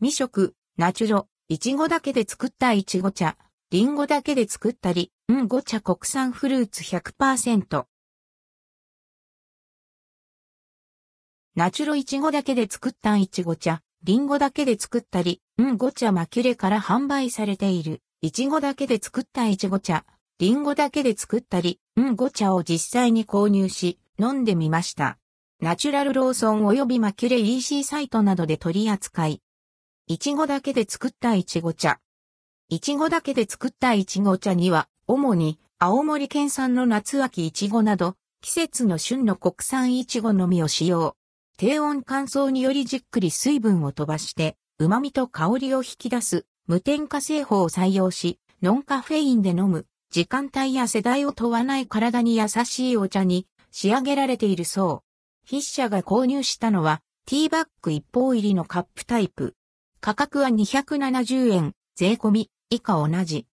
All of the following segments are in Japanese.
未食、ナチュロ、いちごだけで作ったいちご茶、りんごだけで作ったり、うんご茶国産フルーツ100%。ナチュロいちごだけで作ったいちご茶、りんごだけで作ったり、うんご茶マキュレから販売されている、いちごだけで作ったいちご茶、りんごだけで作ったり、うんご茶を実際に購入し、飲んでみました。ナチュラルローソン及びマキュレ EC サイトなどで取り扱い。いちごだけで作ったいちご茶。いちごだけで作ったいちご茶には、主に青森県産の夏秋いちごなど、季節の旬の国産いちごのみを使用。低温乾燥によりじっくり水分を飛ばして、旨味と香りを引き出す無添加製法を採用し、ノンカフェインで飲む、時間帯や世代を問わない体に優しいお茶に仕上げられているそう。筆者が購入したのは、ティーバッグ一方入りのカップタイプ。価格は270円、税込み、以下同じ。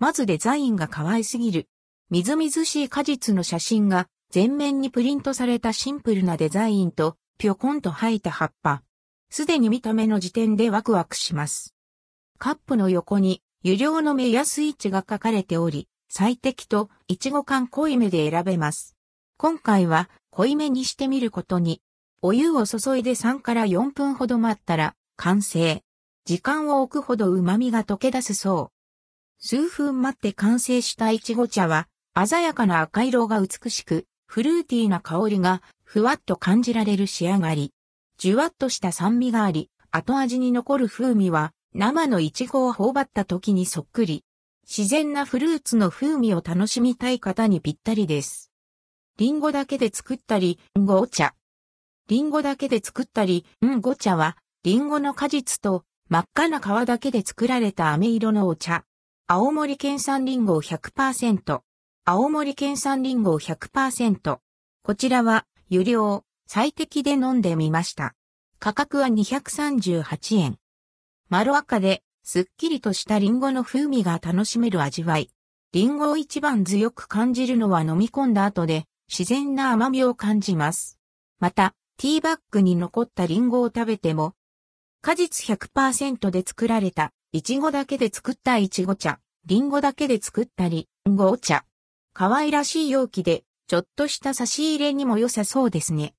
まずデザインが可愛すぎる。みずみずしい果実の写真が全面にプリントされたシンプルなデザインとぴょこんと生えた葉っぱ。すでに見た目の時点でワクワクします。カップの横に、有料の目やスイッチが書かれており、最適といちご缶濃いめで選べます。今回は濃いめにしてみることに、お湯を注いで3から4分ほど待ったら完成。時間を置くほど旨味が溶け出すそう。数分待って完成したいちご茶は、鮮やかな赤色が美しく、フルーティーな香りがふわっと感じられる仕上がり。じゅわっとした酸味があり、後味に残る風味は生のイチゴを頬張った時にそっくり。自然なフルーツの風味を楽しみたい方にぴったりです。リンゴだけで作ったり、んごお茶。リンゴだけで作ったり、んご茶は、リンゴの果実と真っ赤な皮だけで作られた飴色のお茶。青森県産リンゴ100%。青森県産リンゴ100%。こちらは有料、最適で飲んでみました。価格は238円。まろ赤で、すっきりとしたリンゴの風味が楽しめる味わい。リンゴを一番強く感じるのは飲み込んだ後で、自然な甘みを感じます。また、ティーバッグに残ったリンゴを食べても、果実100%で作られた、いちごだけで作ったいちご茶、りんごだけで作ったりんごお茶。可愛らしい容器でちょっとした差し入れにも良さそうですね。